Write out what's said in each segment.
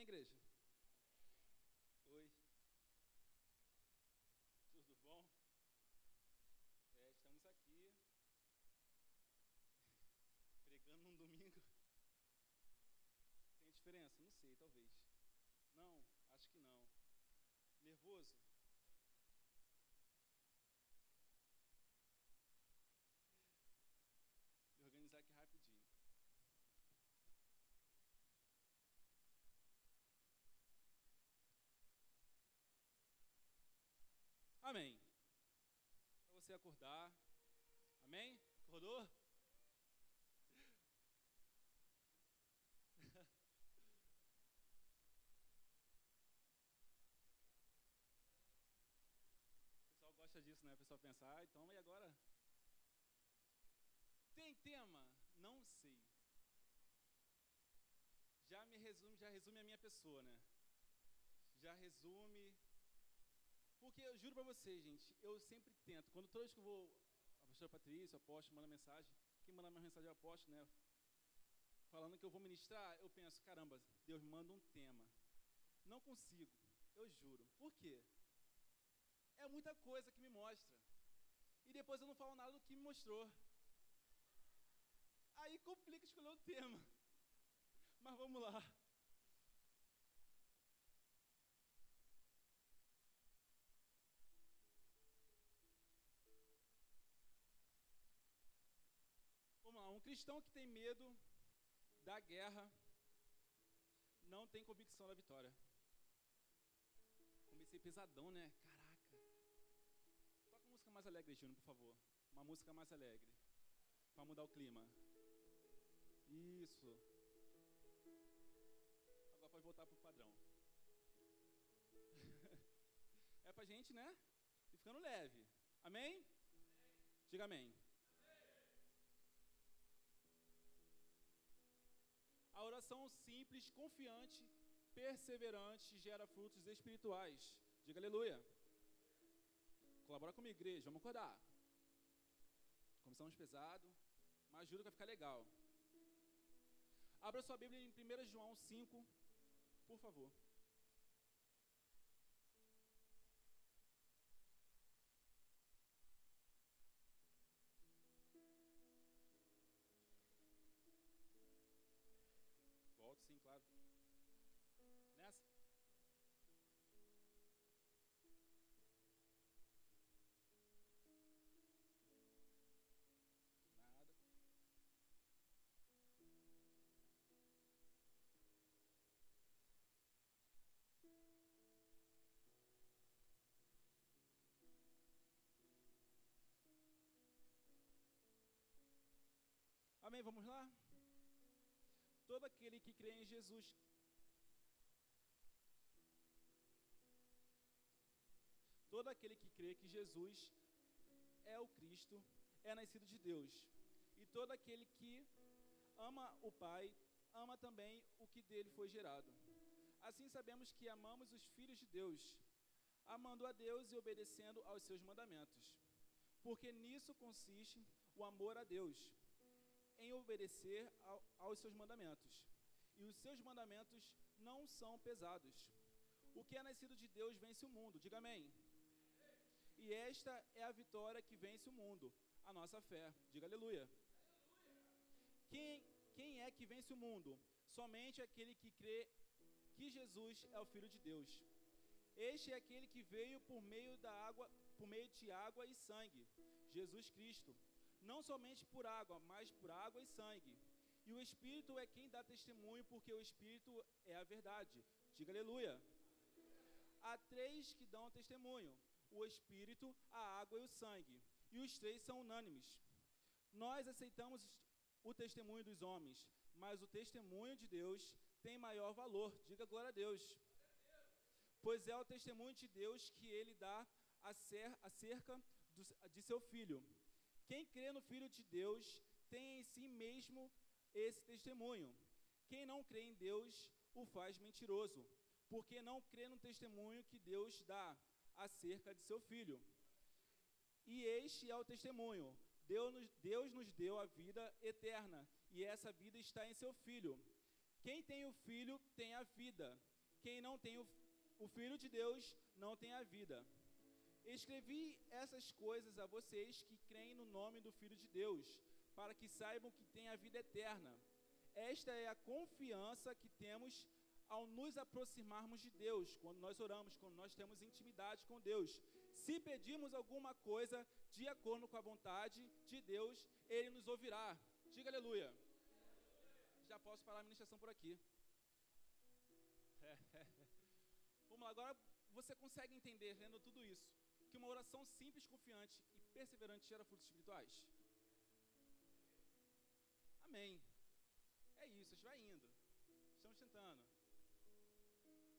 Amém, igreja? Oi. Tudo bom? É, estamos aqui pregando num domingo. Tem diferença? Não sei, talvez. Não, acho que não. Nervoso? Amém. Para você acordar. Amém? Acordou? O pessoal gosta disso, né? O pessoal pensa, ah, então e agora? Tem tema? Não sei. Já me resume, já resume a minha pessoa, né? Já resume porque eu juro para vocês, gente, eu sempre tento, quando vez que eu vou, a pastora Patrícia, o apóstolo, manda mensagem, quem manda minha mensagem é o apóstolo, né? Falando que eu vou ministrar, eu penso, caramba, Deus manda um tema. Não consigo, eu juro. Por quê? É muita coisa que me mostra. E depois eu não falo nada do que me mostrou. Aí complica escolher o tema. Mas vamos lá. Um cristão que tem medo da guerra não tem convicção da vitória. Comecei pesadão, né? Caraca. Toca uma música mais alegre, Júnior, por favor. Uma música mais alegre. Para mudar o clima. Isso. Agora pode voltar pro padrão. é pra gente, né? E ficando leve. Amém? amém. Diga amém. A oração simples, confiante, perseverante gera frutos espirituais. Diga aleluia. Colabora comigo, igreja. Vamos acordar. Começamos pesado, mas juro que vai ficar legal. Abra sua Bíblia em 1 João 5, por favor. Amém, vamos lá? todo aquele que crê em Jesus. Todo aquele que crê que Jesus é o Cristo é nascido de Deus. E todo aquele que ama o Pai, ama também o que dele foi gerado. Assim sabemos que amamos os filhos de Deus, amando a Deus e obedecendo aos seus mandamentos. Porque nisso consiste o amor a Deus em obedecer ao, aos seus mandamentos. E os seus mandamentos não são pesados. O que é nascido de Deus vence o mundo. Diga amém. E esta é a vitória que vence o mundo, a nossa fé. Diga aleluia. Quem, quem é que vence o mundo? Somente aquele que crê que Jesus é o Filho de Deus. Este é aquele que veio por meio da água, por meio de água e sangue, Jesus Cristo não somente por água, mas por água e sangue. E o Espírito é quem dá testemunho, porque o Espírito é a verdade. Diga aleluia. Há três que dão testemunho: o Espírito, a água e o sangue. E os três são unânimes. Nós aceitamos o testemunho dos homens, mas o testemunho de Deus tem maior valor. Diga glória a Deus. Pois é o testemunho de Deus que ele dá acerca de seu filho. Quem crê no Filho de Deus tem em si mesmo esse testemunho. Quem não crê em Deus o faz mentiroso, porque não crê no testemunho que Deus dá acerca de seu filho. E este é o testemunho: Deus nos, Deus nos deu a vida eterna, e essa vida está em seu filho. Quem tem o filho tem a vida. Quem não tem o, o filho de Deus não tem a vida. Escrevi essas coisas a vocês que creem no nome do Filho de Deus, para que saibam que têm a vida eterna. Esta é a confiança que temos ao nos aproximarmos de Deus, quando nós oramos, quando nós temos intimidade com Deus. Se pedirmos alguma coisa de acordo com a vontade de Deus, Ele nos ouvirá. Diga aleluia. Já posso parar a ministração por aqui. Vamos lá, agora você consegue entender, lendo tudo isso, que uma oração simples, confiante e perseverante gera frutos espirituais? Amém. É isso, a gente vai indo. Estamos tentando.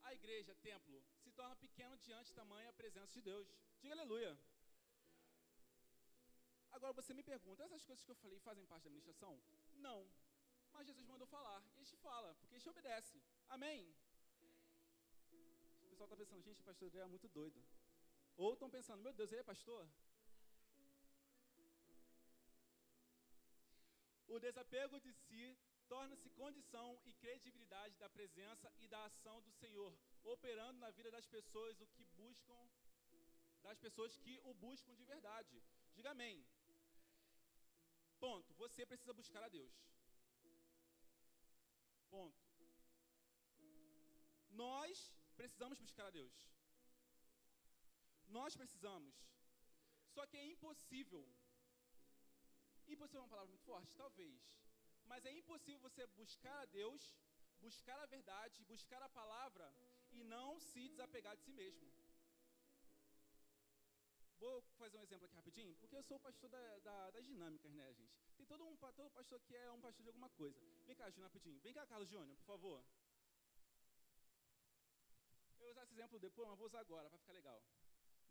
A igreja, templo, se torna pequeno diante da tamanha presença de Deus. Diga aleluia. Agora você me pergunta, essas coisas que eu falei fazem parte da administração? Não. Mas Jesus mandou falar. E a gente fala, porque a gente obedece. Amém? O pessoal está pensando, gente, o pastor é muito doido. Ou estão pensando, meu Deus, ele é pastor? O desapego de si torna-se condição e credibilidade da presença e da ação do Senhor, operando na vida das pessoas o que buscam, das pessoas que o buscam de verdade. Diga amém. Ponto. Você precisa buscar a Deus. Ponto. Nós precisamos buscar a Deus. Nós precisamos. Só que é impossível. Impossível é uma palavra muito forte? Talvez. Mas é impossível você buscar a Deus, buscar a verdade, buscar a palavra e não se desapegar de si mesmo. Vou fazer um exemplo aqui rapidinho, porque eu sou o pastor da, da, das dinâmicas, né, gente? Tem todo um todo pastor que é um pastor de alguma coisa. Vem cá, Júnior, rapidinho. Vem cá, Carlos Júnior, por favor. Eu vou usar esse exemplo depois, mas vou usar agora, para ficar legal.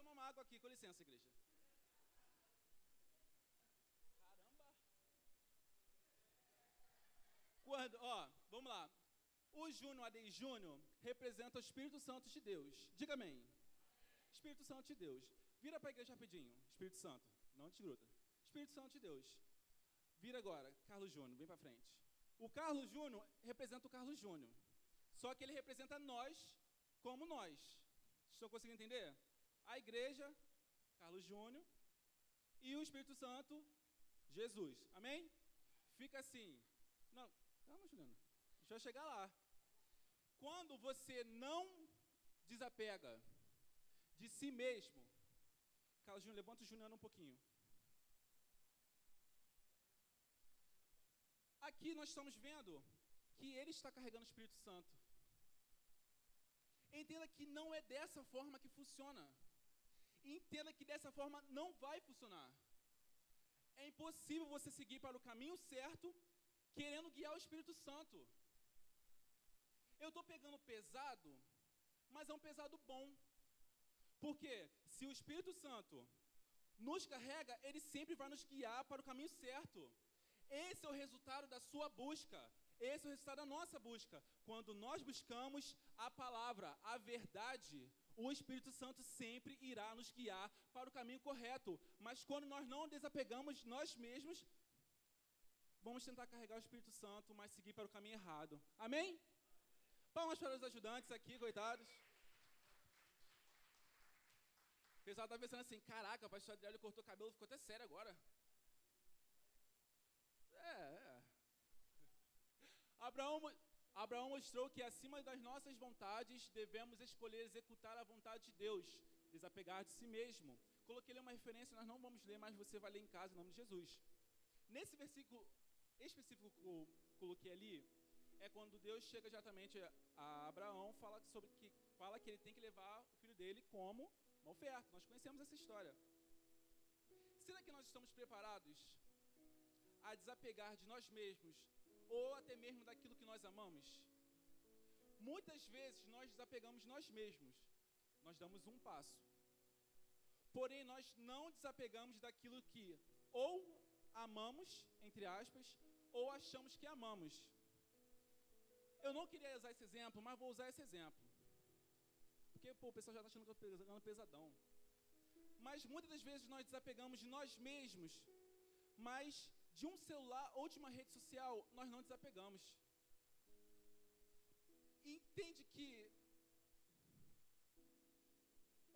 tomar uma água aqui, com licença, igreja. Caramba. Quando, ó, vamos lá. O Júnior, Adei Júnior, representa o Espírito Santo de Deus. Diga amém. Espírito Santo de Deus. Vira para a igreja rapidinho. Espírito Santo. Não te gruda. Espírito Santo de Deus. Vira agora. Carlos Júnior, vem para frente. O Carlos Júnior representa o Carlos Júnior. Só que ele representa nós como nós. Estão conseguindo entender? A igreja, Carlos Júnior, e o Espírito Santo, Jesus. Amém? Fica assim. Não, calma, Juliana. Deixa eu chegar lá. Quando você não desapega de si mesmo, Carlos Júnior, levanta o Juliano um pouquinho. Aqui nós estamos vendo que ele está carregando o Espírito Santo. Entenda que não é dessa forma que funciona. Entenda que dessa forma não vai funcionar. É impossível você seguir para o caminho certo querendo guiar o Espírito Santo. Eu estou pegando pesado, mas é um pesado bom. Porque se o Espírito Santo nos carrega, ele sempre vai nos guiar para o caminho certo. Esse é o resultado da sua busca. Esse é o resultado da nossa busca. Quando nós buscamos a palavra, a verdade, o Espírito Santo sempre irá nos guiar para o caminho correto. Mas quando nós não desapegamos nós mesmos, vamos tentar carregar o Espírito Santo, mas seguir para o caminho errado. Amém? Palmas para os ajudantes aqui, coitados. O pessoal está pensando assim: caraca, o pastor Adriano cortou o cabelo, ficou até sério agora. Abraão, Abraão mostrou que acima das nossas vontades devemos escolher executar a vontade de Deus, desapegar de si mesmo. Coloquei ali uma referência, nós não vamos ler, mas você vai ler em casa em nome de Jesus. Nesse versículo específico que eu coloquei ali, é quando Deus chega exatamente a Abraão, fala sobre que fala que ele tem que levar o filho dele como uma oferta. Nós conhecemos essa história. Será que nós estamos preparados a desapegar de nós mesmos ou até mesmo daquilo que nós amamos? Muitas vezes nós desapegamos nós mesmos. Nós damos um passo. Porém, nós não desapegamos daquilo que ou amamos, entre aspas, ou achamos que amamos. Eu não queria usar esse exemplo, mas vou usar esse exemplo. Porque pô, o pessoal já está achando que eu estou pegando pesadão. Mas muitas das vezes nós desapegamos de nós mesmos, mas de um celular ou de uma rede social nós não desapegamos. Entende que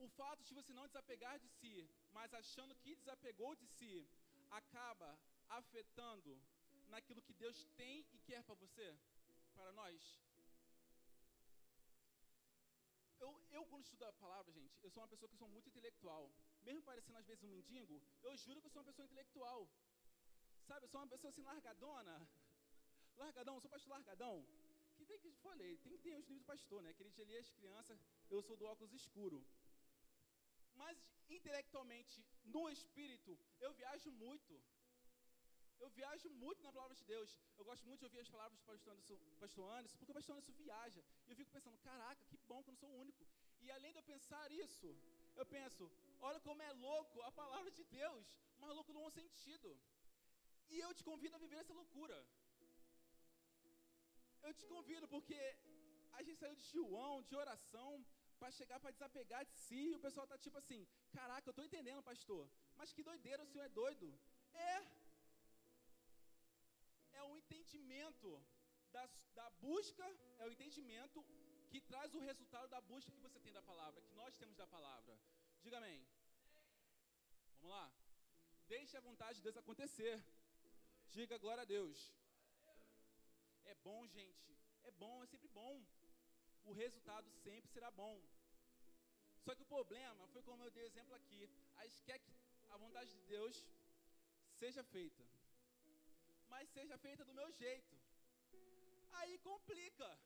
o fato de você não desapegar de si, mas achando que desapegou de si, acaba afetando naquilo que Deus tem e quer para você, para nós? Eu, eu, quando estudo a palavra, gente, eu sou uma pessoa que sou muito intelectual. Mesmo parecendo às vezes um mendigo, eu juro que eu sou uma pessoa intelectual. Sabe, eu sou uma pessoa assim largadona. Largadão, sou pastor largadão. Que tem que, falei, tem que ter os níveis do pastor, né? Aquele dia ali as crianças, eu sou do óculos escuro. Mas intelectualmente, no espírito, eu viajo muito. Eu viajo muito na palavra de Deus. Eu gosto muito de ouvir as palavras do pastor Anderson, pastor Anderson porque o pastor Anderson viaja. E eu fico pensando, caraca, que bom que eu não sou o único. E além de eu pensar isso, eu penso, olha como é louco a palavra de Deus, mas louco no bom sentido. E eu te convido a viver essa loucura. Eu te convido porque a gente saiu de João, de oração, para chegar para desapegar de si, e o pessoal tá tipo assim: "Caraca, eu estou entendendo, pastor. Mas que doideira, o senhor é doido?" É é um entendimento da, da busca, é o entendimento que traz o resultado da busca que você tem da palavra, que nós temos da palavra. Diga amém. Vamos lá. Deixe a vontade de Deus acontecer. Diga glória a Deus. É bom, gente. É bom, é sempre bom. O resultado sempre será bom. Só que o problema foi como eu dei exemplo aqui. A gente quer que a vontade de Deus seja feita. Mas seja feita do meu jeito. Aí complica.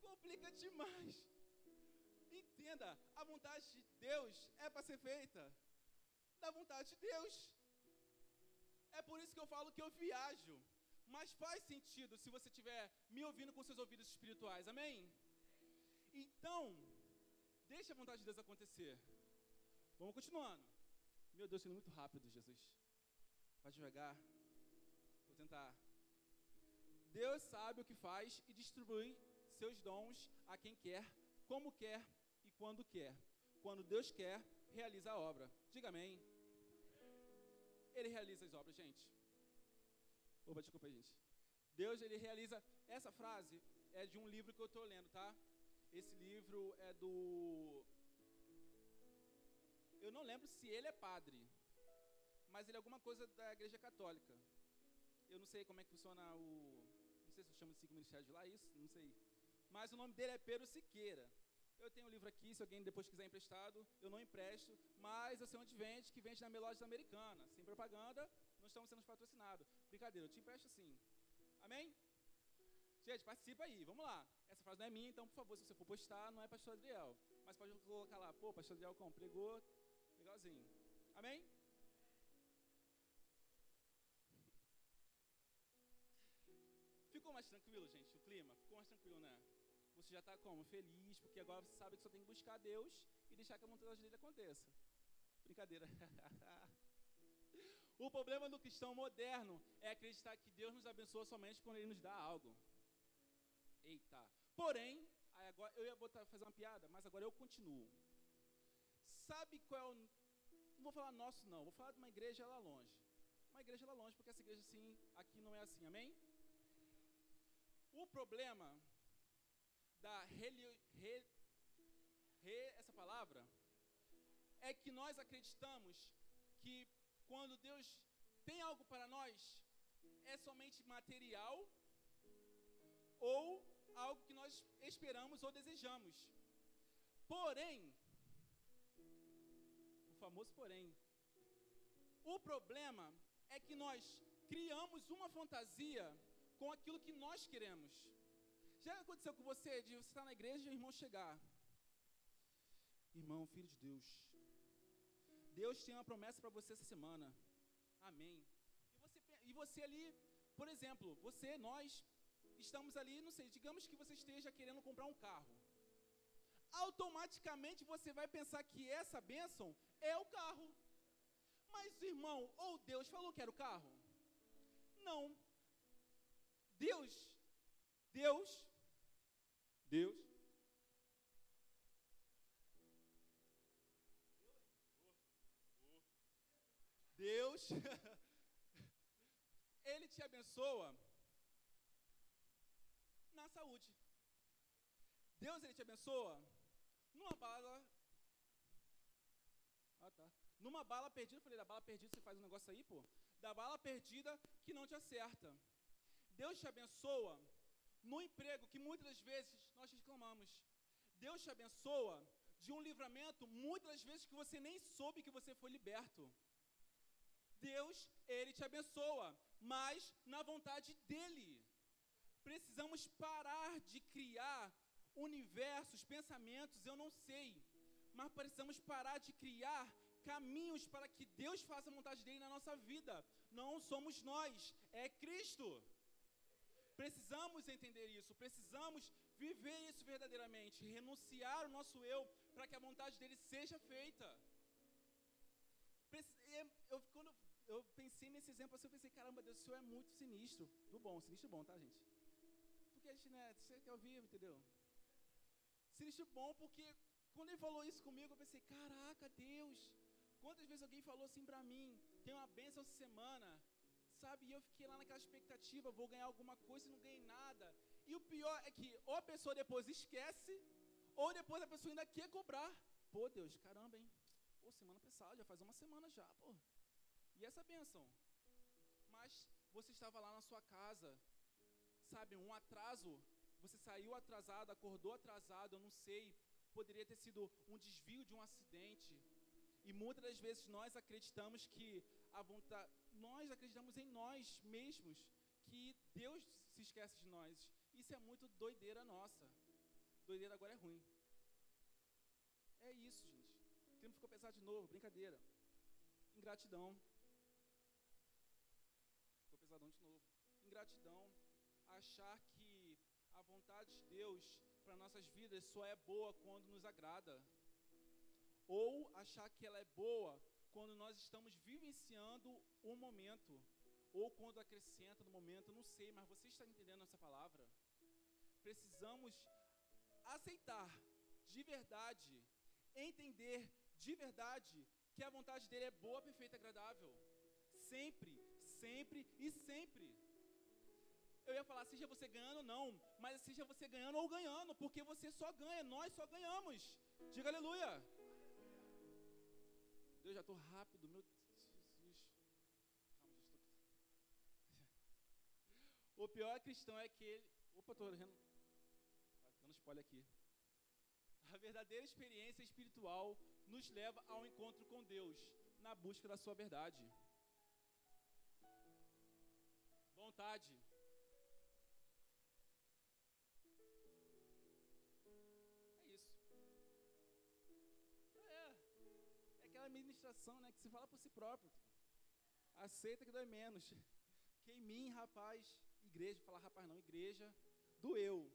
Complica demais. Entenda, a vontade de Deus é para ser feita da vontade de Deus. É por isso que eu falo que eu viajo. Mas faz sentido se você estiver me ouvindo com seus ouvidos espirituais. Amém? Então, deixe a vontade de Deus acontecer. Vamos continuando. Meu Deus, sendo muito rápido, Jesus. Vai devagar. Vou tentar. Deus sabe o que faz e distribui seus dons a quem quer, como quer e quando quer. Quando Deus quer, realiza a obra. Diga amém. Ele realiza as obras, gente. Opa, desculpa gente. Deus, ele realiza. Essa frase é de um livro que eu estou lendo, tá? Esse livro é do. Eu não lembro se ele é padre, mas ele é alguma coisa da Igreja Católica. Eu não sei como é que funciona o. Não sei se eu chamo de cinco ministérios de lá, isso, não sei. Mas o nome dele é Pedro Siqueira. Eu tenho um livro aqui, se alguém depois quiser emprestado, eu não empresto, mas eu sei onde vende, que vende na Melódias Americana. Sem propaganda, não estamos sendo patrocinados. Brincadeira, eu te empresto sim. Amém? Gente, participa aí, vamos lá. Essa frase não é minha, então, por favor, se você for postar, não é pastor Adriel. Mas pode colocar lá, pô, pastor Adriel como? Pregou, legalzinho. Amém? Ficou mais tranquilo, gente, já está como? Feliz, porque agora você sabe que só tem que buscar Deus e deixar que a vontade dele aconteça. Brincadeira. o problema do cristão moderno é acreditar que Deus nos abençoa somente quando ele nos dá algo. Eita. Porém, agora eu ia botar, fazer uma piada, mas agora eu continuo. Sabe qual é o. Não vou falar nosso, não. Vou falar de uma igreja lá longe. Uma igreja lá longe, porque essa igreja assim, aqui não é assim, amém? O problema da reli, re, re, essa palavra é que nós acreditamos que quando Deus tem algo para nós é somente material ou algo que nós esperamos ou desejamos. Porém, o famoso porém, o problema é que nós criamos uma fantasia com aquilo que nós queremos. Já aconteceu com você de você estar na igreja e o irmão chegar? Irmão, filho de Deus. Deus tem uma promessa para você essa semana. Amém. E você, e você ali, por exemplo, você, nós, estamos ali, não sei, digamos que você esteja querendo comprar um carro. Automaticamente você vai pensar que essa bênção é o carro. Mas, irmão, ou Deus falou que era o carro? Não. Deus, Deus, Deus. Deus, Ele te abençoa na saúde. Deus, Ele te abençoa numa bala. Ah, tá. Numa bala perdida, eu falei, da bala perdida você faz um negócio aí, pô. Da bala perdida que não te acerta. Deus te abençoa no emprego que muitas das vezes nós reclamamos. Deus te abençoa de um livramento, muitas das vezes que você nem soube que você foi liberto. Deus, Ele te abençoa, mas na vontade dEle. Precisamos parar de criar universos, pensamentos, eu não sei, mas precisamos parar de criar caminhos para que Deus faça a vontade dele na nossa vida. Não somos nós, é Cristo. Precisamos entender isso, precisamos viver isso verdadeiramente, renunciar o nosso eu para que a vontade dele seja feita. Eu, quando eu pensei nesse exemplo assim, eu pensei, caramba, Deus, o Senhor é muito sinistro. Do bom, sinistro bom, tá, gente? Porque a gente, né, você quer ouvir, entendeu? Sinistro bom porque quando ele falou isso comigo, eu pensei, caraca, Deus, quantas vezes alguém falou assim pra mim, tem uma bênção essa semana, sabe? E eu fiquei lá naquela expectativa, vou ganhar alguma coisa e não ganhei nada. E o pior é que ou a pessoa depois esquece, ou depois a pessoa ainda quer cobrar. Pô, Deus, caramba, hein? Pô, semana passada, já faz uma semana já, pô. E essa bênção? Mas você estava lá na sua casa, sabe, um atraso, você saiu atrasado, acordou atrasado, eu não sei, poderia ter sido um desvio de um acidente. E muitas das vezes nós acreditamos que a vontade, nós acreditamos em nós mesmos, que Deus se esquece de nós. Isso é muito doideira nossa. Doideira agora é ruim. É isso, gente. O clima ficou pesado de novo, brincadeira. Ingratidão. Ficou pesadão de novo. Ingratidão. Achar que a vontade de Deus para nossas vidas só é boa quando nos agrada. Ou achar que ela é boa quando nós estamos vivenciando um momento, ou quando acrescenta no momento, não sei, mas você está entendendo essa palavra? Precisamos aceitar de verdade, entender de verdade que a vontade dele é boa, perfeita, agradável. Sempre, sempre e sempre. Eu ia falar, seja você ganhando ou não, mas seja você ganhando ou ganhando, porque você só ganha, nós só ganhamos. Diga aleluia. Deus, já estou rápido, meu Jesus. Calma, estou. O pior cristão é que ele. Opa, estou dando spoiler aqui. A verdadeira experiência espiritual nos leva ao encontro com Deus, na busca da sua verdade. Vontade. Administração, né? Que se fala por si próprio. Aceita que dói menos. Que em mim, rapaz, igreja, falar rapaz não, igreja, doeu.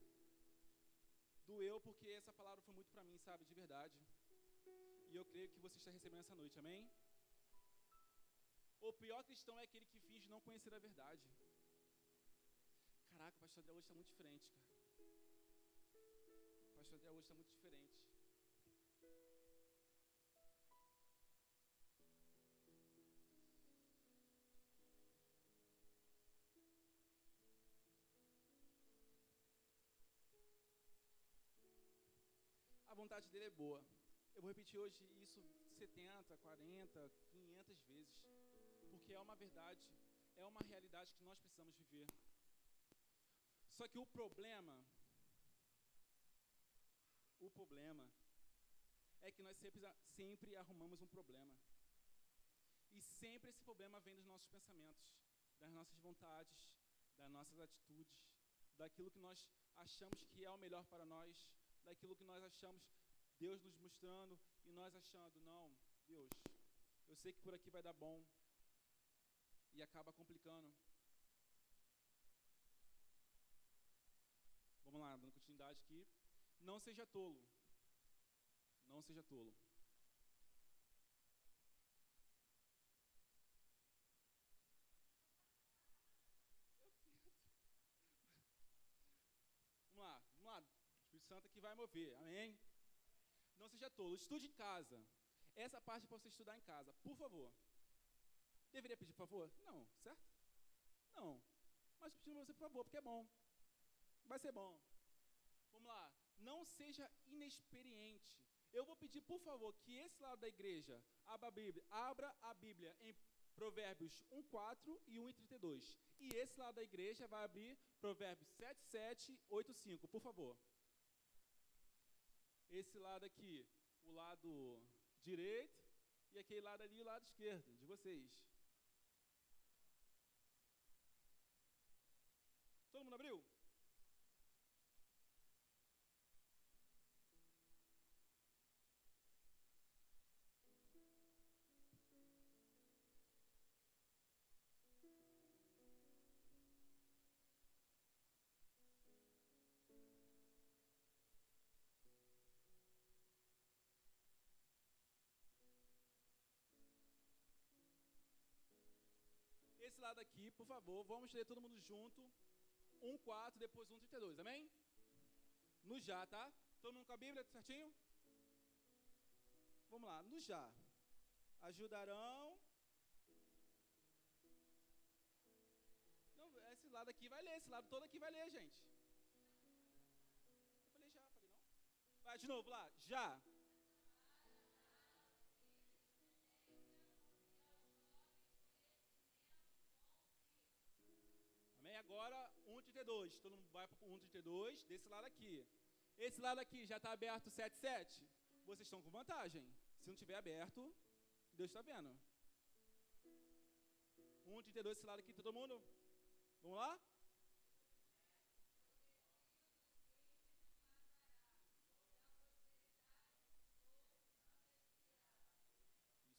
Doeu porque essa palavra foi muito para mim, sabe, de verdade. E eu creio que você está recebendo essa noite, amém? O pior cristão é aquele que finge não conhecer a verdade. Caraca, o pastor André hoje está muito diferente, cara. O pastor André hoje está muito diferente. Vontade dele é boa. Eu vou repetir hoje isso 70, 40, 500 vezes, porque é uma verdade, é uma realidade que nós precisamos viver. Só que o problema, o problema é que nós sempre, sempre arrumamos um problema. E sempre esse problema vem dos nossos pensamentos, das nossas vontades, das nossas atitudes, daquilo que nós achamos que é o melhor para nós, daquilo que nós achamos, Deus nos mostrando e nós achando, não, Deus, eu sei que por aqui vai dar bom e acaba complicando. oportunidade aqui. Não seja tolo. Não seja tolo. Vamos lá, vamos lá. Aqui vai mover. Amém? Não seja tolo. Estude em casa. Essa parte para você estudar em casa. Por favor. Deveria pedir por favor? Não, certo? Não. Mas pedindo você por favor, porque é bom. Vai ser bom. Vamos lá. Não seja inexperiente. Eu vou pedir, por favor, que esse lado da igreja abra a Bíblia, abra a Bíblia em Provérbios 1:4 e 1:32. E esse lado da igreja vai abrir Provérbios 7:7, 8:5, por favor. Esse lado aqui, o lado direito e aquele lado ali, o lado esquerdo de vocês. Todo mundo abriu? Esse lado aqui, por favor, vamos ler todo mundo junto. 1, 4, depois 1, 32, amém? No já, tá? Todo mundo com a Bíblia certinho? Vamos lá, no já. Ajudarão. Não, esse lado aqui vai ler, esse lado todo aqui vai ler, gente. Eu falei já, falei não? Vai de novo lá, já. Agora 1,32. Todo mundo vai para 1,32 desse lado aqui. Esse lado aqui já está aberto 7,7. Vocês estão com vantagem. Se não tiver aberto, Deus está vendo. 1,32 desse lado aqui, todo mundo? Vamos lá?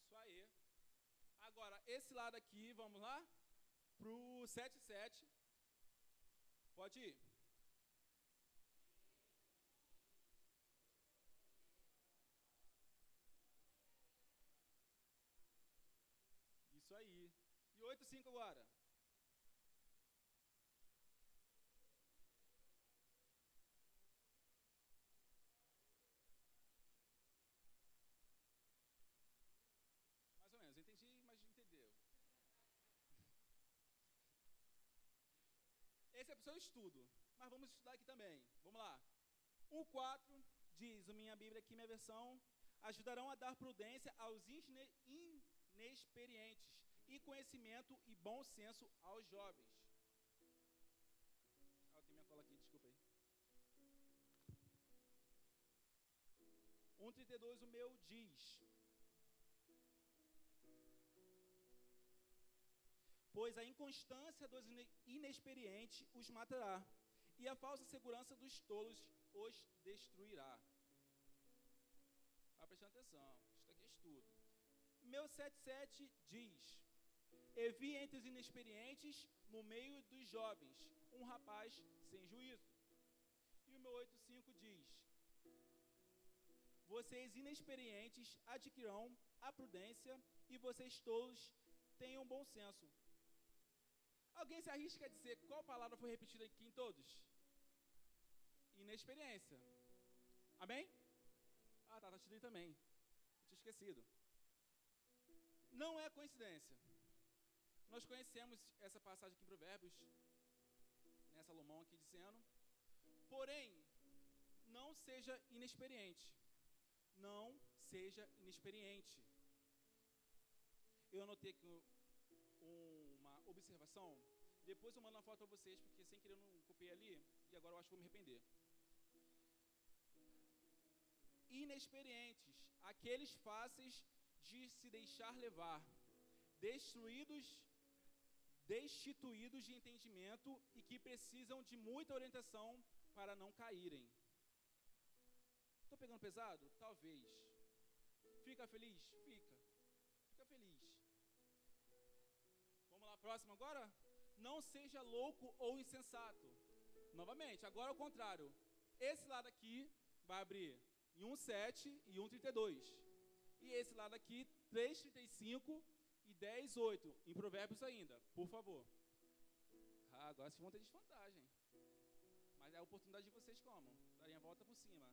Isso aí. Agora, esse lado aqui, vamos lá? Para o 7,7. Pode ir. Isso aí. E 8, 5 agora. Esse é para o seu estudo. Mas vamos estudar aqui também. Vamos lá. 1,4 diz, a minha Bíblia aqui, minha versão, ajudarão a dar prudência aos inexperientes e conhecimento e bom senso aos jovens. Ah, tem minha cola aqui, desculpa aí. 1,32 o meu diz, pois a inconstância dos inexperientes os matará, e a falsa segurança dos tolos os destruirá. Vai prestando atenção, isso aqui é estudo. Meu 7,7 diz: Evi entre os inexperientes, no meio dos jovens, um rapaz sem juízo. E o meu 8,5 diz: Vocês inexperientes adquirirão a prudência, e vocês tolos tenham bom senso. Alguém se arrisca a dizer qual palavra foi repetida aqui em todos? Inexperiência. Amém? Ah, tá, tá te também. Tinha esquecido. Não é coincidência. Nós conhecemos essa passagem aqui em Provérbios, né, Salomão aqui dizendo. Porém, não seja inexperiente. Não seja inexperiente. Eu anotei aqui uma observação. Depois eu mando uma foto para vocês, porque sem querer eu não copiei ali, e agora eu acho que vou me arrepender. Inexperientes, aqueles fáceis de se deixar levar, destruídos, destituídos de entendimento e que precisam de muita orientação para não caírem. Estou pegando pesado? Talvez. Fica feliz? Fica. Próximo agora? Não seja louco ou insensato. Novamente, agora ao contrário. Esse lado aqui vai abrir em 1,7 e 1,32. E esse lado aqui, 3,35 e 10,8. Em provérbios ainda, por favor. Ah, agora vocês vão ter desvantagem. Mas é a oportunidade de vocês como? Darem a volta por cima.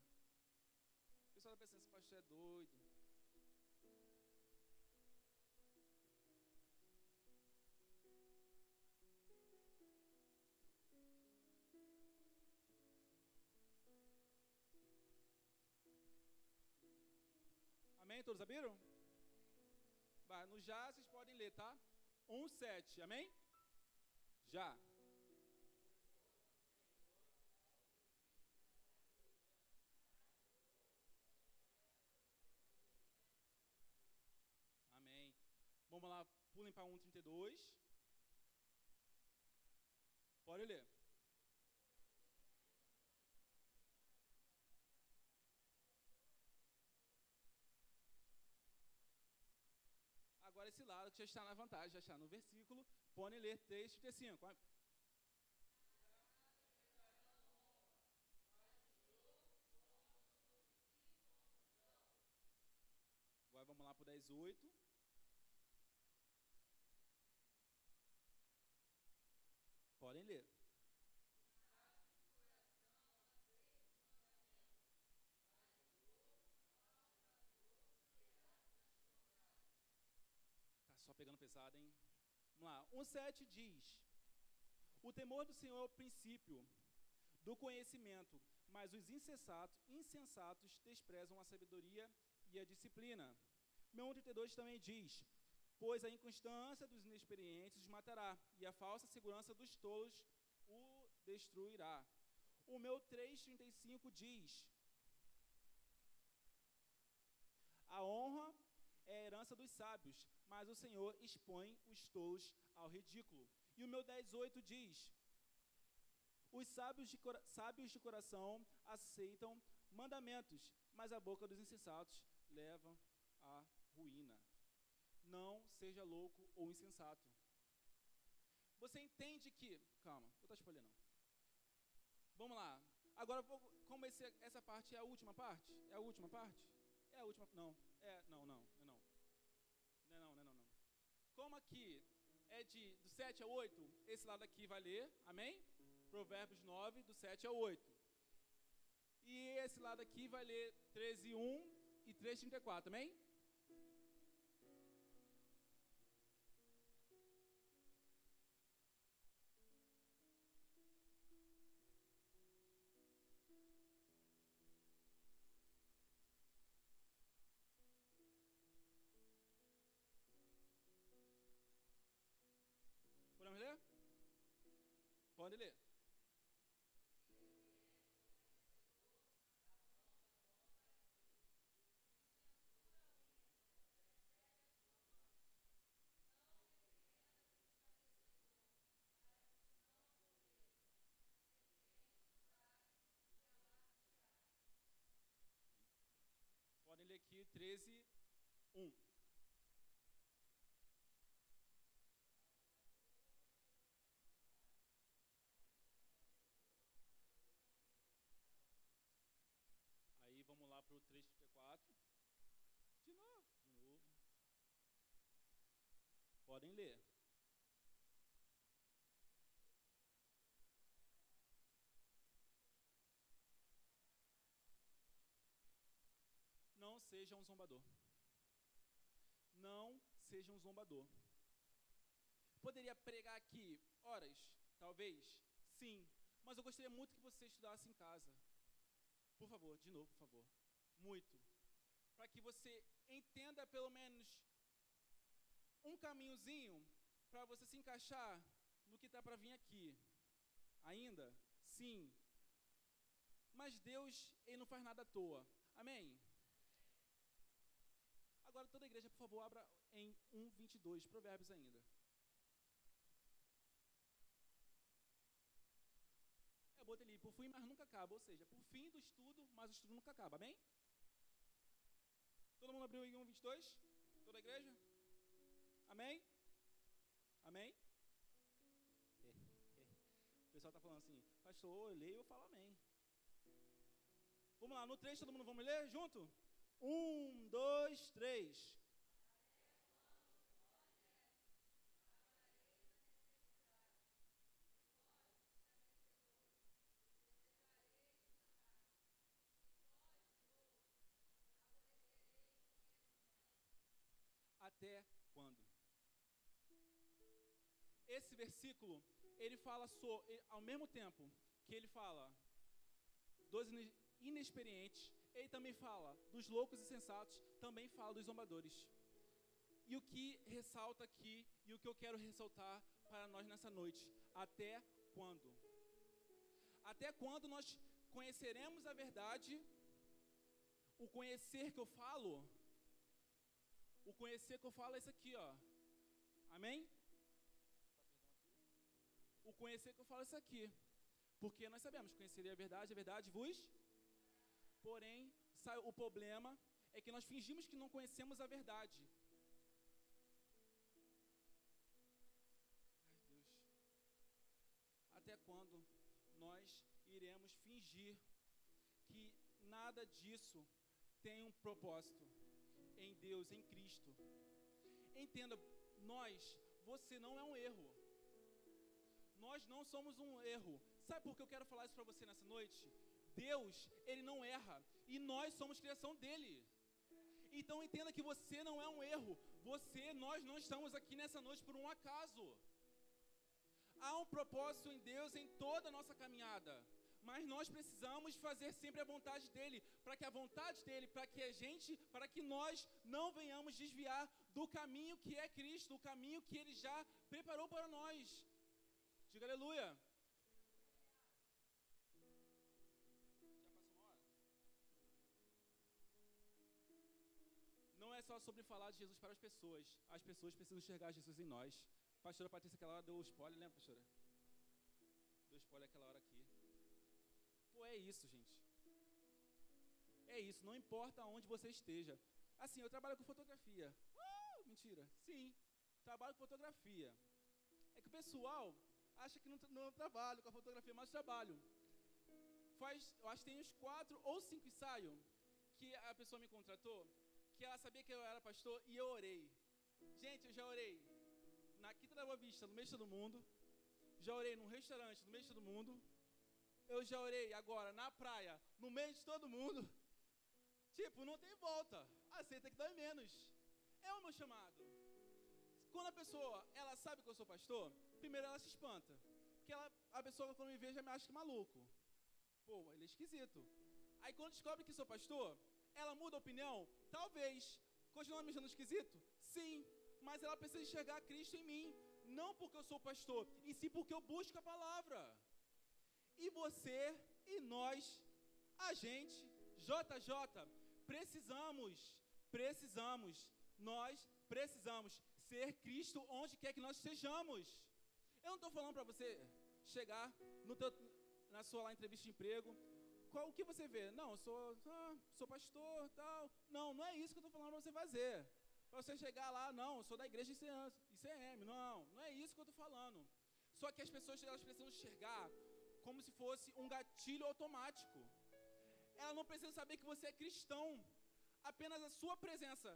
O pessoal está pensando, esse pastor é doido. Amém? Todos abriram? Vai, no já vocês podem ler, tá? 1, 7, amém? Já. Amém. Vamos lá, pulem para 1,32. Pode ler. para esse lado que já está na vantagem, já está no versículo. Pode ler 3, 35. Agora vamos lá para o 10, 8. Pegando pesado, hein? Vamos lá. 1,7 diz: O temor do Senhor é o princípio do conhecimento, mas os insensatos, insensatos desprezam a sabedoria e a disciplina. Meu 1,32 também diz: Pois a inconstância dos inexperientes os matará, e a falsa segurança dos tolos o destruirá. O meu 3,35 diz: A honra é a herança dos sábios, mas o Senhor expõe os tolos ao ridículo. E o meu 10,8 diz: Os sábios de, sábios de coração aceitam mandamentos, mas a boca dos insensatos leva à ruína. Não seja louco ou insensato. Você entende que. Calma, vou estar espalhando. Vamos lá. Agora, como esse, essa parte é a última parte? É a última parte? É a última. Não. É, não, não. Como aqui é de do 7 a 8, esse lado aqui vai ler, amém? Provérbios 9, do 7 a 8. E esse lado aqui vai ler 13, 1 e 3, 34, amém? Pode ler. Podem ler aqui 13, 1. O 334. De novo, de novo. Podem ler. Não seja um zombador. Não seja um zombador. Poderia pregar aqui horas, talvez, sim, mas eu gostaria muito que você estudasse em casa. Por favor, de novo, por favor. Muito. Para que você entenda pelo menos um caminhozinho para você se encaixar no que está para vir aqui. Ainda? Sim. Mas Deus, Ele não faz nada à toa. Amém? Agora, toda a igreja, por favor, abra em 1, 22, Provérbios ainda. Eu botei ali, por fim, mas nunca acaba. Ou seja, por fim do estudo, mas o estudo nunca acaba. Amém? Todo mundo abriu em 1, 22? Toda a igreja? Amém? Amém? É, é. O pessoal está falando assim, pastor, eu leio, eu falo amém. Vamos lá, no 3 todo mundo vamos ler junto? Um, dois, três. Até quando? Esse versículo, ele fala sobre, ao mesmo tempo que ele fala dos inexperientes, ele também fala dos loucos e sensatos, também fala dos zombadores. E o que ressalta aqui, e o que eu quero ressaltar para nós nessa noite, até quando? Até quando nós conheceremos a verdade? O conhecer que eu falo, o conhecer que eu falo é isso aqui, ó. Amém? O conhecer que eu falo é isso aqui. Porque nós sabemos, conheceria a verdade, a verdade vos. Porém, o problema é que nós fingimos que não conhecemos a verdade. Ai, Deus. Até quando nós iremos fingir que nada disso tem um propósito em Deus, em Cristo? Entenda, nós, você não é um erro. Nós não somos um erro. Sabe por que eu quero falar isso para você nessa noite? Deus, ele não erra e nós somos criação dele. Então entenda que você não é um erro. Você, nós não estamos aqui nessa noite por um acaso. Há um propósito em Deus em toda a nossa caminhada. Mas nós precisamos fazer sempre a vontade dele, para que a vontade dele, para que a gente, para que nós não venhamos desviar do caminho que é Cristo, o caminho que ele já preparou para nós. Diga aleluia. é só sobre falar de Jesus para as pessoas. As pessoas precisam enxergar Jesus em nós. Pastora Patrícia, aquela hora deu spoiler, lembra, pastora? Deu spoiler aquela hora é isso, gente. É isso, não importa onde você esteja. Assim, eu trabalho com fotografia. Uh, mentira. Sim, trabalho com fotografia. É que o pessoal acha que não, não trabalho com a fotografia, mas trabalho. Faz, eu acho que tem uns quatro ou cinco ensaios que a pessoa me contratou que ela sabia que eu era pastor e eu orei. Gente, eu já orei na Quinta da Boa Vista, no meio todo mundo. Já orei num restaurante, no meio todo mundo. Eu já orei agora na praia, no meio de todo mundo. Tipo, não tem volta. Aceita que dói menos. É o meu chamado. Quando a pessoa, ela sabe que eu sou pastor, primeiro ela se espanta. Porque ela, a pessoa quando me vê já me acha que maluco. Pô, ele é esquisito. Aí quando descobre que sou pastor, ela muda a opinião? Talvez. Continua me achando esquisito? Sim. Mas ela precisa enxergar Cristo em mim. Não porque eu sou pastor, e sim porque eu busco a palavra. E você e nós, a gente, JJ, precisamos, precisamos, nós precisamos ser Cristo onde quer que nós estejamos. Eu não estou falando para você chegar teu, na sua lá, entrevista de emprego, qual, o que você vê? Não, sou, ah, sou pastor, tal. Não, não é isso que eu estou falando para você fazer. Para você chegar lá, não, sou da igreja ICM. Não, não é isso que eu estou falando. Só que as pessoas elas precisam enxergar como se fosse um gatilho automático. Ela não precisa saber que você é cristão. Apenas a sua presença,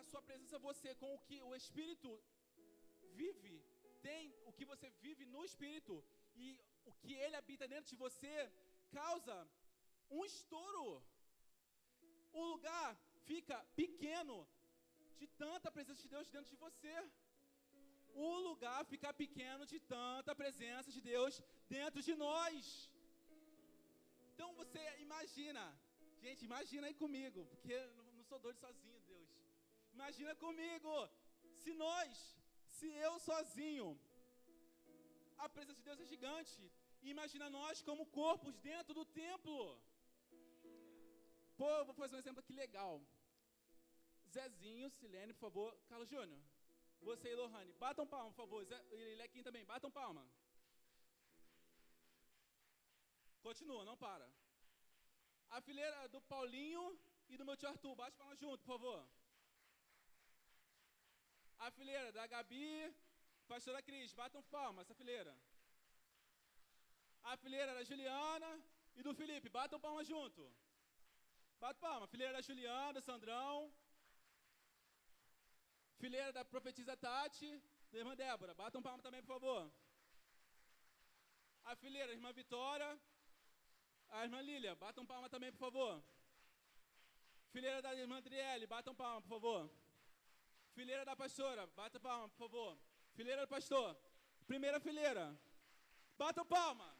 a sua presença você com o que o Espírito vive, tem o que você vive no Espírito e o que ele habita dentro de você causa um estouro. O lugar fica pequeno de tanta presença de Deus dentro de você. O lugar fica pequeno de tanta presença de Deus dentro de nós. Então você imagina, gente, imagina aí comigo, porque eu não sou doido sozinho, Deus. Imagina comigo, se nós, se eu sozinho, a presença de Deus é gigante, imagina nós como corpos dentro do templo. Pô, vou fazer um exemplo aqui legal. Zezinho, Silene, por favor. Carlos Júnior, você e Lohane, batam palma, por favor. Zé, e Lequim também, batam palma. Continua, não para. A fileira do Paulinho e do meu tio Arthur, bate palma junto, por favor. A fileira da Gabi, pastora Cris, batam palma, essa fileira. A fileira da Juliana e do Felipe, batam palma junto. Bate palma. Fileira da Juliana, Sandrão. Fileira da profetisa Tati, da irmã Débora. Batam palma também, por favor. A fileira, irmã Vitória. A irmã Lília, batam palma também, por favor. Fileira da irmã Adriele, batam palma, por favor. Fileira da pastora, bata palma, por favor. Fileira do pastor. Primeira fileira. Batam palma.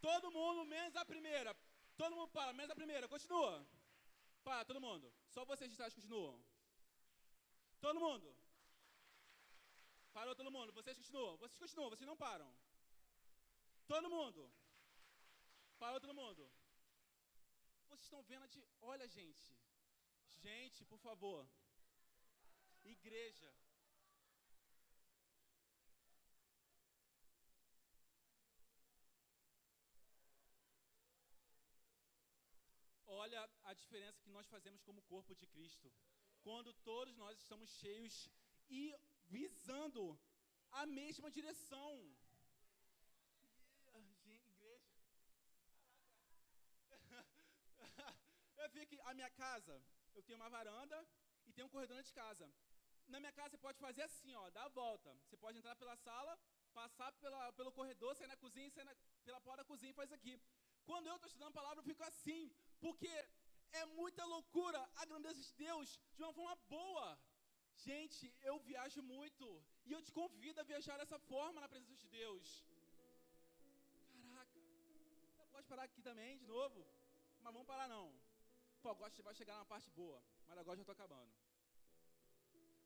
Todo mundo, menos a primeira. Todo mundo para, menos a primeira. Continua. Para, todo mundo. Só vocês de trás continuam. Todo mundo. Parou todo mundo. Vocês continuam. Vocês continuam, vocês não param. Todo mundo. Parou todo mundo. Vocês estão vendo de. Olha, gente. Gente, por favor. Igreja. Olha a diferença que nós fazemos como corpo de Cristo. Quando todos nós estamos cheios e visando a mesma direção. Igreja. Eu fico a minha casa, eu tenho uma varanda e tenho um corredor de casa. Na minha casa você pode fazer assim, ó, dar a volta. Você pode entrar pela sala, passar pela, pelo corredor, sair na cozinha, sair na, pela porta da cozinha e faz aqui. Quando eu estou estudando a palavra, eu fico assim, porque é muita loucura a grandeza de Deus de uma forma boa. Gente, eu viajo muito e eu te convido a viajar dessa forma na presença de Deus. Caraca, posso parar aqui também de novo, mas vamos parar não. Pô, agora vai chegar na parte boa, mas agora já estou acabando.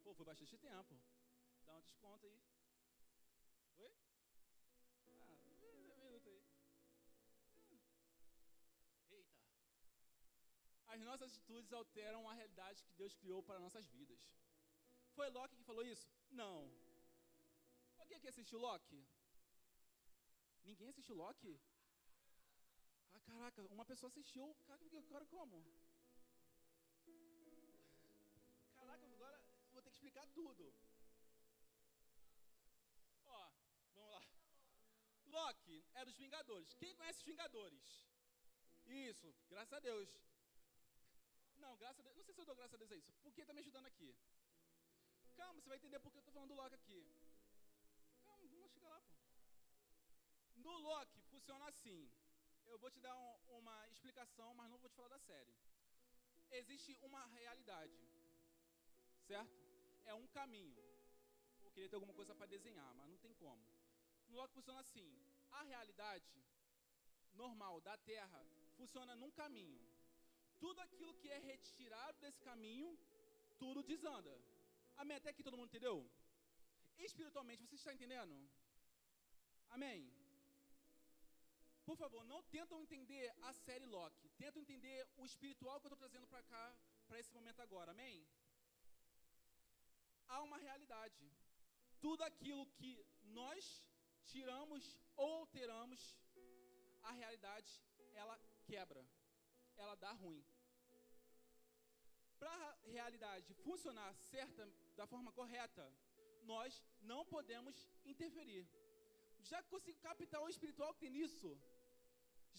Pô, foi bastante tempo. Dá um desconto aí. Oi? Ah, um minuto aí. Eita. As nossas atitudes alteram a realidade que Deus criou para nossas vidas. Foi Loki que falou isso? Não. Alguém aqui assistiu Loki? Ninguém assistiu Loki? Ah, caraca, uma pessoa assistiu. Caraca, agora como? Explicar tudo. Ó, vamos lá. Loki é dos Vingadores. Quem conhece os Vingadores? Isso, graças a Deus. Não, graças a Deus. Não sei se eu dou graças a Deus a isso. Por que está me ajudando aqui? Calma, você vai entender por que eu estou falando do Loki aqui. Calma, vamos chegar lá, pô. No Loki funciona assim. Eu vou te dar um, uma explicação, mas não vou te falar da série. Existe uma realidade, certo? É um caminho. Eu queria ter alguma coisa para desenhar, mas não tem como. No Loki funciona assim. A realidade normal da Terra funciona num caminho. Tudo aquilo que é retirado desse caminho, tudo desanda. Amém? Até aqui todo mundo entendeu? Espiritualmente, você está entendendo? Amém? Por favor, não tentam entender a série Loki. Tentam entender o espiritual que eu estou trazendo para cá, para esse momento agora. Amém? Há uma realidade. Tudo aquilo que nós tiramos ou alteramos, a realidade, ela quebra. Ela dá ruim. Para a realidade funcionar certa, da forma correta, nós não podemos interferir. Já consigo captar o espiritual que tem nisso?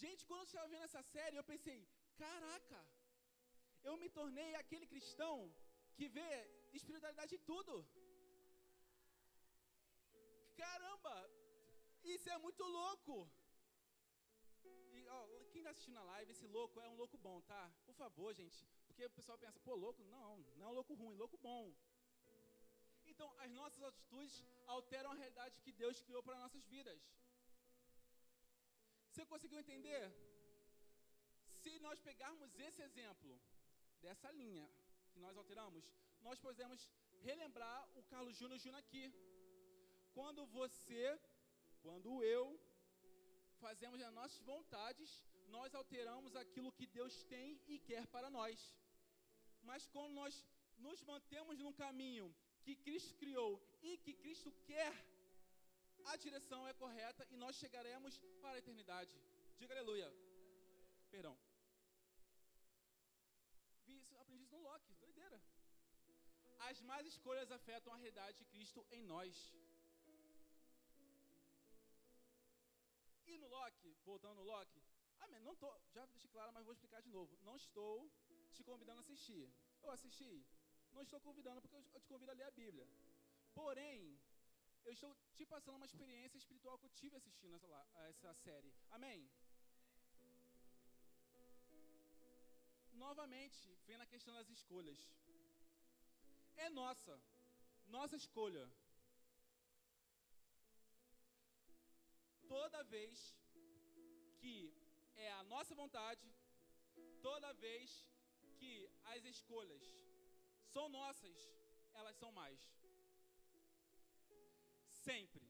Gente, quando eu estava vendo essa série, eu pensei: caraca, eu me tornei aquele cristão que vê espiritualidade em tudo. Caramba, isso é muito louco. E, ó, quem está assistindo a live, esse louco é um louco bom, tá? Por favor, gente. Porque o pessoal pensa, pô, louco? Não, não é um louco ruim, louco bom. Então, as nossas atitudes alteram a realidade que Deus criou para nossas vidas. Você conseguiu entender? Se nós pegarmos esse exemplo, dessa linha que nós alteramos, nós podemos relembrar o Carlos Júnior Júnior aqui. Quando você, quando eu, fazemos as nossas vontades, nós alteramos aquilo que Deus tem e quer para nós. Mas quando nós nos mantemos num caminho que Cristo criou e que Cristo quer, a direção é correta e nós chegaremos para a eternidade. Diga aleluia. Perdão. Vi isso, aprendi isso no Loki, doideira. As más escolhas afetam a realidade de Cristo em nós. E no Loki, voltando no Loki, Amém. Não tô, já deixei claro, mas vou explicar de novo. Não estou te convidando a assistir. Eu assisti. Não estou convidando porque eu te convido a ler a Bíblia. Porém, eu estou te passando uma experiência espiritual que eu tive assistindo essa, essa série. Amém? Novamente, vem na questão das escolhas. É nossa, nossa escolha. Toda vez que é a nossa vontade, toda vez que as escolhas são nossas, elas são mais. Sempre.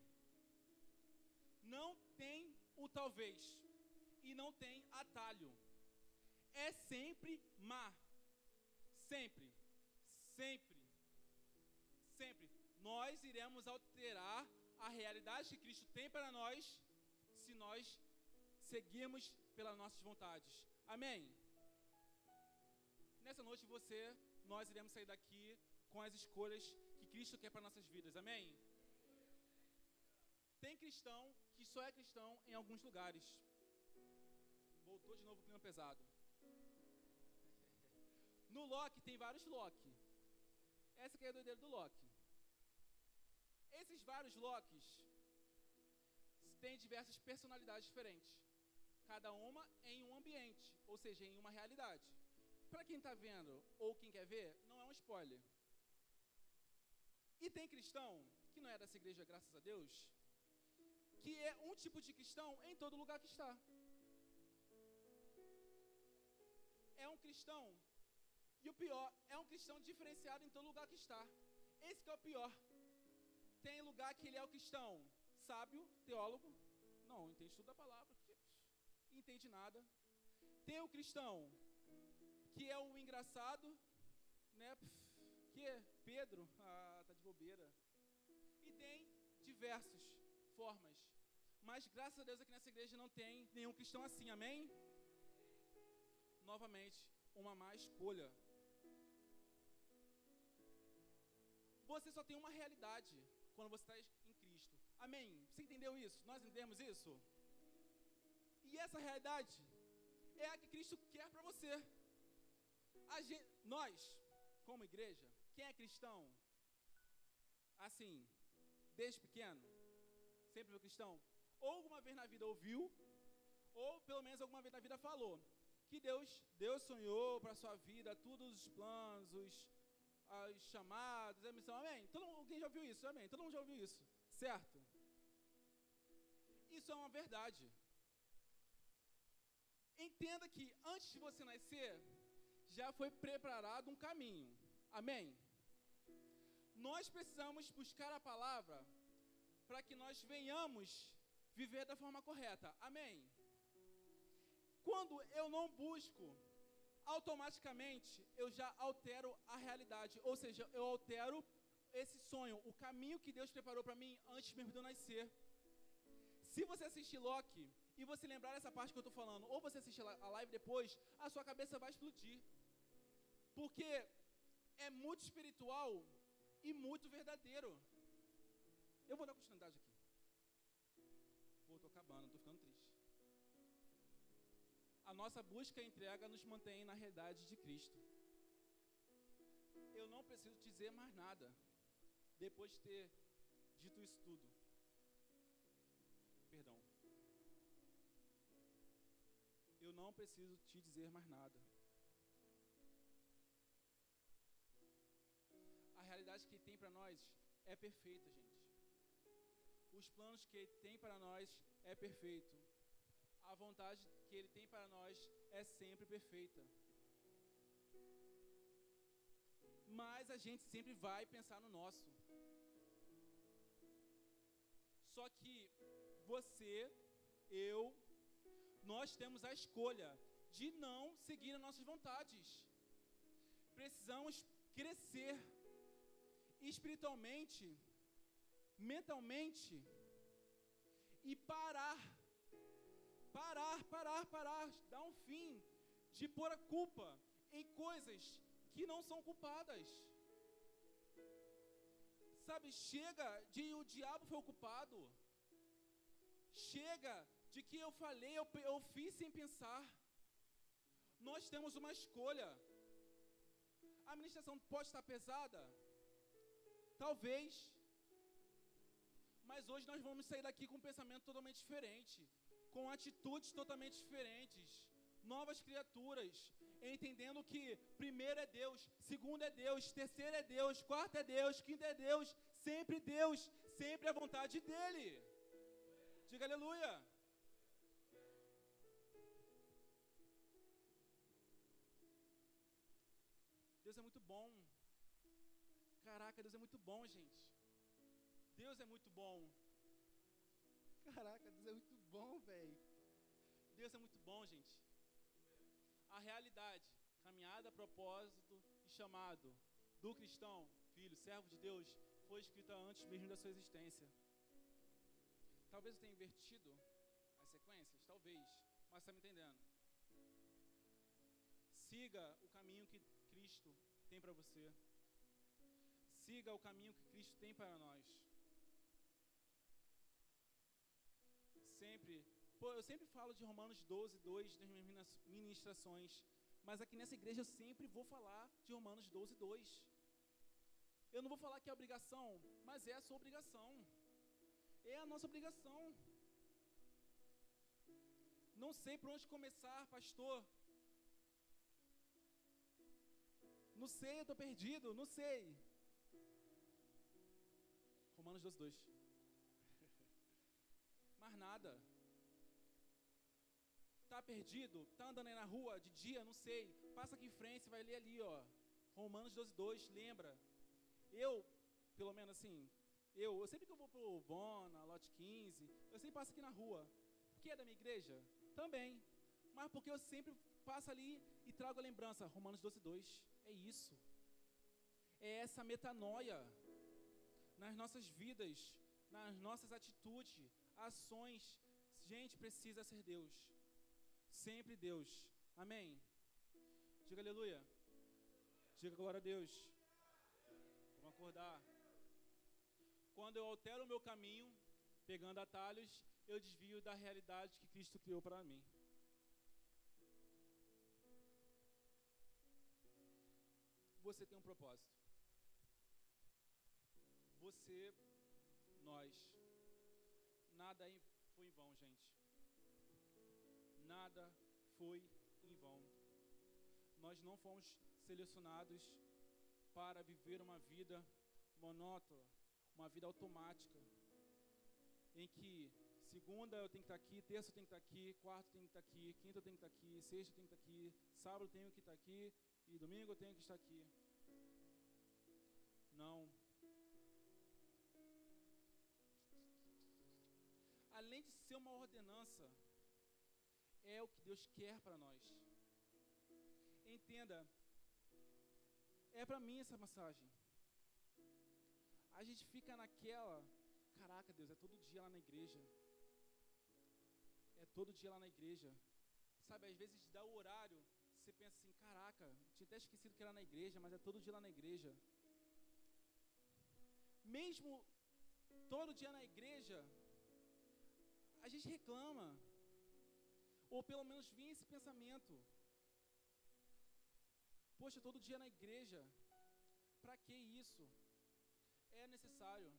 Não tem o talvez e não tem atalho. É sempre má. Sempre. Sempre. Nós iremos alterar a realidade que Cristo tem para nós se nós seguirmos pelas nossas vontades. Amém? Nessa noite você, nós iremos sair daqui com as escolhas que Cristo quer para nossas vidas. Amém? Tem cristão que só é cristão em alguns lugares. Voltou de novo o clima pesado. No Loki tem vários Loki. Essa que é a doideira do Loki. Esses vários Locks têm diversas personalidades diferentes cada uma em um ambiente, ou seja, em uma realidade. Para quem está vendo ou quem quer ver, não é um spoiler. E tem cristão, que não é dessa igreja, graças a Deus, que é um tipo de cristão em todo lugar que está. É um cristão, e o pior, é um cristão diferenciado em todo lugar que está. Esse é o pior. Tem lugar que ele é o cristão sábio, teólogo, não, entende tudo a palavra entende nada. Tem o cristão, que é o engraçado, né? Que é Pedro, ah, tá de bobeira. E tem diversas formas. Mas graças a Deus aqui nessa igreja não tem nenhum cristão assim, amém? Novamente, uma má escolha. Você só tem uma realidade quando você está em Cristo. Amém? Você entendeu isso? Nós entendemos isso? E essa realidade é a que Cristo quer para você. Gente, nós, como igreja, quem é cristão, assim, desde pequeno, sempre foi cristão, ou alguma vez na vida ouviu, ou pelo menos alguma vez na vida falou que Deus, Deus sonhou para sua vida, todos os planos, os, os chamados, a missão, amém? Todo alguém já ouviu isso, amém? Todo mundo já ouviu isso, certo? Isso é uma verdade. Entenda que antes de você nascer, já foi preparado um caminho. Amém? Nós precisamos buscar a palavra para que nós venhamos viver da forma correta. Amém? Quando eu não busco, automaticamente eu já altero a realidade, ou seja, eu altero esse sonho, o caminho que Deus preparou para mim antes mesmo de eu nascer. Se você assistir Loki, e você lembrar essa parte que eu estou falando, ou você assistir a live depois, a sua cabeça vai explodir. Porque é muito espiritual e muito verdadeiro. Eu vou dar continuidade aqui. Pô, estou acabando, estou ficando. A nossa busca e entrega nos mantém na realidade de Cristo. Eu não preciso dizer mais nada depois de ter dito isso tudo. eu não preciso te dizer mais nada. A realidade que ele tem para nós é perfeita, gente. Os planos que ele tem para nós é perfeito. A vontade que ele tem para nós é sempre perfeita. Mas a gente sempre vai pensar no nosso. Só que você, eu, nós temos a escolha de não seguir as nossas vontades. Precisamos crescer espiritualmente, mentalmente e parar. Parar, parar, parar, dar um fim de pôr a culpa em coisas que não são culpadas. Sabe, chega de o diabo foi ocupado. Chega de que eu falei, eu, eu fiz sem pensar. Nós temos uma escolha. A administração pode estar pesada? Talvez. Mas hoje nós vamos sair daqui com um pensamento totalmente diferente, com atitudes totalmente diferentes, novas criaturas, entendendo que primeiro é Deus, segundo é Deus, terceiro é Deus, quarto é Deus, quinto é Deus, sempre Deus, sempre a vontade dEle. Diga aleluia. Deus é muito bom. Caraca, Deus é muito bom, gente. Deus é muito bom. Caraca, Deus é muito bom, velho. Deus é muito bom, gente. A realidade, caminhada, propósito e chamado do cristão, filho, servo de Deus, foi escrita antes mesmo da sua existência. Talvez eu tenha invertido as sequências, talvez, mas está me entendendo. Siga o caminho que Cristo tem para você. Siga o caminho que Cristo tem para nós. Sempre, pô, eu sempre falo de Romanos 12, 2 nas minhas ministrações, mas aqui nessa igreja eu sempre vou falar de Romanos 12, 2. Eu não vou falar que é obrigação, mas é a sua obrigação. É a nossa obrigação. Não sei por onde começar, pastor. Não sei, eu estou perdido, não sei. Romanos 12, 2. Nada. Tá perdido? Tá andando aí na rua de dia? Não sei. Passa aqui em frente, vai ler ali, ó. Romanos 12, 2, lembra? Eu, pelo menos assim, eu, eu sempre que eu vou pro Bona, Lote 15, eu sempre passo aqui na rua. Porque é da minha igreja? Também. Mas porque eu sempre passo ali e trago a lembrança. Romanos 12, 2. É isso. É essa metanoia nas nossas vidas, nas nossas atitudes, ações. Gente, precisa ser Deus. Sempre Deus. Amém. Diga aleluia. Diga glória a Deus. Vamos acordar. Quando eu altero o meu caminho, pegando atalhos, eu desvio da realidade que Cristo criou para mim. você tem um propósito. Você, nós, nada foi em vão, gente. Nada foi em vão. Nós não fomos selecionados para viver uma vida monótona, uma vida automática, em que segunda eu tenho que estar aqui, terça eu tenho que estar aqui, quarta eu tenho que estar aqui, quinta eu tenho que estar aqui, sexta eu tenho que estar aqui, sábado eu tenho que estar aqui, e domingo eu tenho que estar aqui. Não. Além de ser uma ordenança, é o que Deus quer para nós. Entenda, é para mim essa massagem. A gente fica naquela, caraca, Deus, é todo dia lá na igreja. É todo dia lá na igreja. Sabe, às vezes dá o horário, você pensa assim, caraca, tinha até esquecido que era na igreja, mas é todo dia lá na igreja. Mesmo todo dia na igreja, a gente reclama. Ou pelo menos vinha esse pensamento. Poxa, todo dia na igreja, para que isso? É necessário.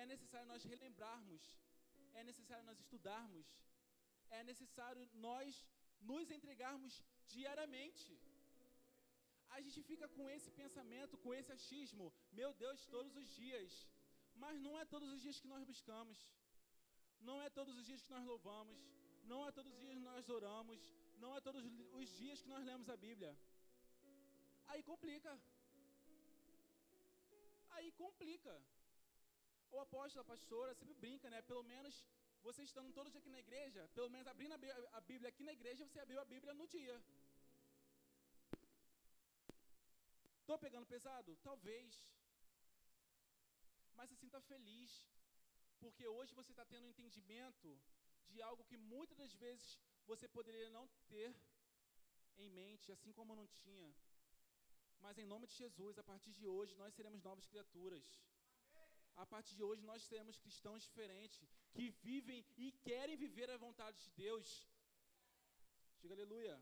É necessário nós relembrarmos. É necessário nós estudarmos. É necessário nós nos entregarmos diariamente. A gente fica com esse pensamento, com esse achismo, meu Deus, todos os dias. Mas não é todos os dias que nós buscamos. Não é todos os dias que nós louvamos. Não é todos os dias que nós oramos. Não é todos os dias que nós lemos a Bíblia. Aí complica. Aí complica. O apóstolo, a pastora, sempre brinca, né? Pelo menos você estando todo dia aqui na igreja, pelo menos abrindo a Bíblia aqui na igreja, você abriu a Bíblia no dia. Estou pegando pesado? Talvez. Mas se sinta feliz, porque hoje você está tendo um entendimento de algo que muitas das vezes você poderia não ter em mente, assim como não tinha. Mas em nome de Jesus, a partir de hoje, nós seremos novas criaturas. a partir de hoje nós teremos cristãos diferentes, que vivem e querem viver a vontade de Deus. Diga aleluia.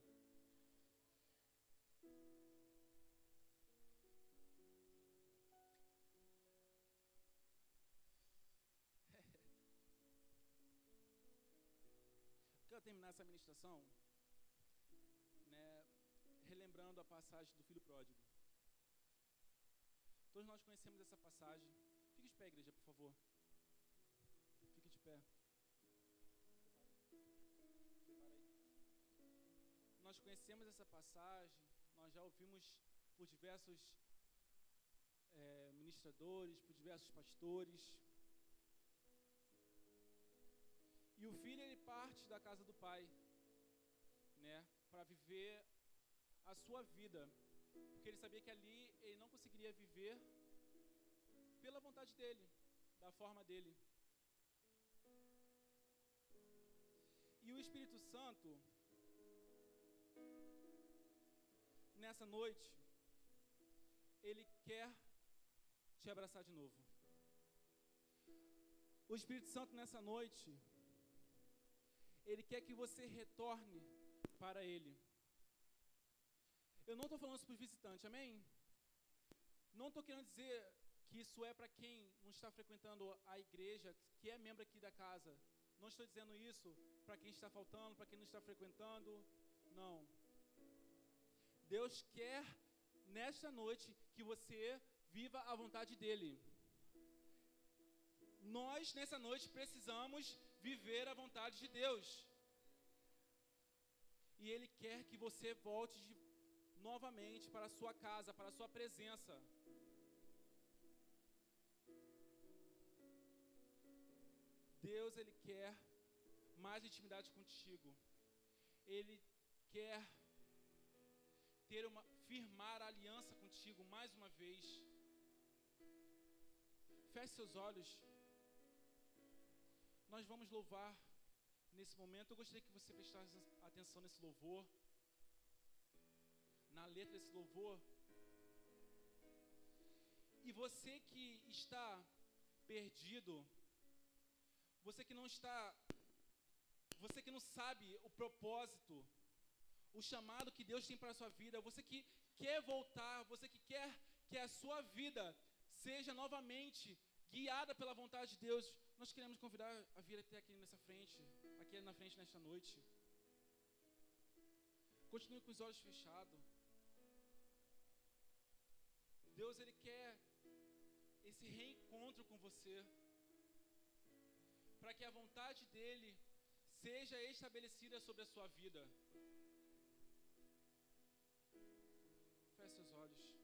Quero terminar essa ministração, né, relembrando a passagem do filho pródigo. Todos nós conhecemos essa passagem. Fique de pé, igreja, por favor. Fique de pé. Nós conhecemos essa passagem, nós já ouvimos por diversos é, ministradores, por diversos pastores. E o filho ele parte da casa do pai, né, para viver a sua vida, porque ele sabia que ali ele não conseguiria viver pela vontade dele, da forma dele. E o Espírito Santo, nessa noite, ele quer te abraçar de novo. O Espírito Santo, nessa noite, ele quer que você retorne para Ele. Eu não estou falando isso para os visitantes, amém? Não estou querendo dizer que isso é para quem não está frequentando a igreja, que é membro aqui da casa. Não estou dizendo isso para quem está faltando, para quem não está frequentando. Não. Deus quer nesta noite que você viva a vontade dEle. Nós, nessa noite, precisamos viver a vontade de Deus. E Ele quer que você volte de, novamente para a sua casa, para a sua presença. Deus, Ele quer mais intimidade contigo. Ele quer ter uma, firmar a aliança contigo mais uma vez. Feche seus olhos. Nós vamos louvar nesse momento. Eu gostaria que você prestasse atenção nesse louvor, na letra desse louvor. E você que está perdido, você que não está, você que não sabe o propósito, o chamado que Deus tem para a sua vida, você que quer voltar, você que quer que a sua vida seja novamente guiada pela vontade de Deus, nós queremos convidar a vir até aqui nessa frente, aqui na frente nesta noite. Continue com os olhos fechados. Deus ele quer esse reencontro com você, para que a vontade dele seja estabelecida sobre a sua vida. Feche seus olhos.